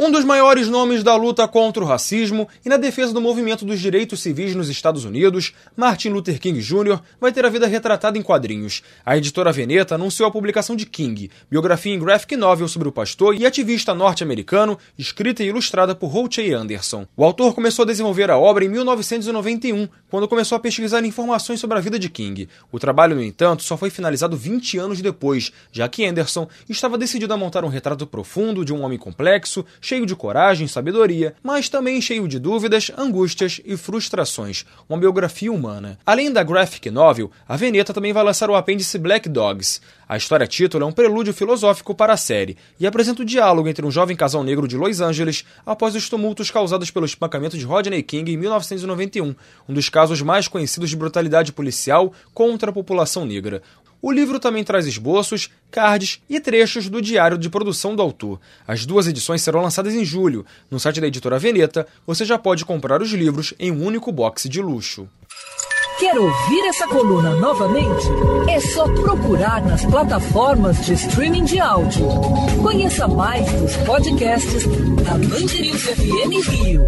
Um dos maiores nomes da luta contra o racismo e na defesa do movimento dos direitos civis nos Estados Unidos, Martin Luther King Jr., vai ter a vida retratada em quadrinhos. A editora Veneta anunciou a publicação de King, biografia em graphic novel sobre o pastor e ativista norte-americano, escrita e ilustrada por Holt A. Anderson. O autor começou a desenvolver a obra em 1991, quando começou a pesquisar informações sobre a vida de King. O trabalho, no entanto, só foi finalizado 20 anos depois, já que Anderson estava decidido a montar um retrato profundo de um homem complexo, cheio de coragem e sabedoria, mas também cheio de dúvidas, angústias e frustrações, uma biografia humana. Além da graphic novel, a Veneta também vai lançar o apêndice Black Dogs. A história título é um prelúdio filosófico para a série e apresenta o diálogo entre um jovem casal negro de Los Angeles após os tumultos causados pelo espancamento de Rodney King em 1991, um dos casos mais conhecidos de brutalidade policial contra a população negra. O livro também traz esboços, cards e trechos do diário de produção do autor. As duas edições serão lançadas em julho. No site da editora Veneta, você já pode comprar os livros em um único box de luxo. Quer ouvir essa coluna novamente? É só procurar nas plataformas de streaming de áudio. Conheça mais dos podcasts da Band FM Rio.